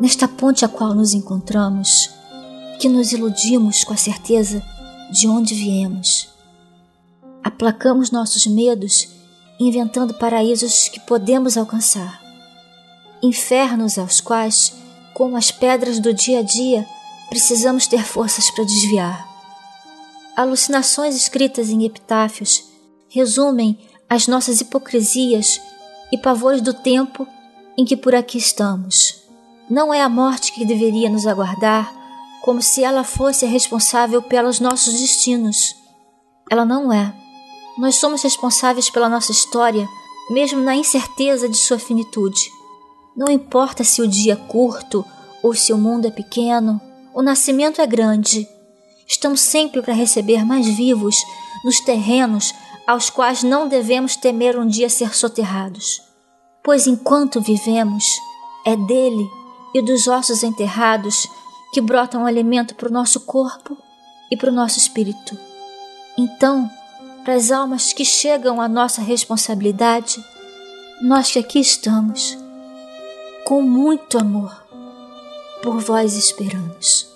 nesta ponte a qual nos encontramos, que nos iludimos com a certeza de onde viemos. Aplacamos nossos medos inventando paraísos que podemos alcançar, infernos aos quais, como as pedras do dia a dia, precisamos ter forças para desviar. Alucinações escritas em epitáfios resumem as nossas hipocrisias e pavores do tempo em que por aqui estamos. Não é a morte que deveria nos aguardar, como se ela fosse a responsável pelos nossos destinos. Ela não é. Nós somos responsáveis pela nossa história, mesmo na incerteza de sua finitude. Não importa se o dia é curto ou se o mundo é pequeno, o nascimento é grande. Estamos sempre para receber mais vivos nos terrenos aos quais não devemos temer um dia ser soterrados. Pois enquanto vivemos, é dele e dos ossos enterrados que brota um alimento para o nosso corpo e para o nosso espírito. Então, para as almas que chegam à nossa responsabilidade, nós que aqui estamos, com muito amor, por vós esperamos.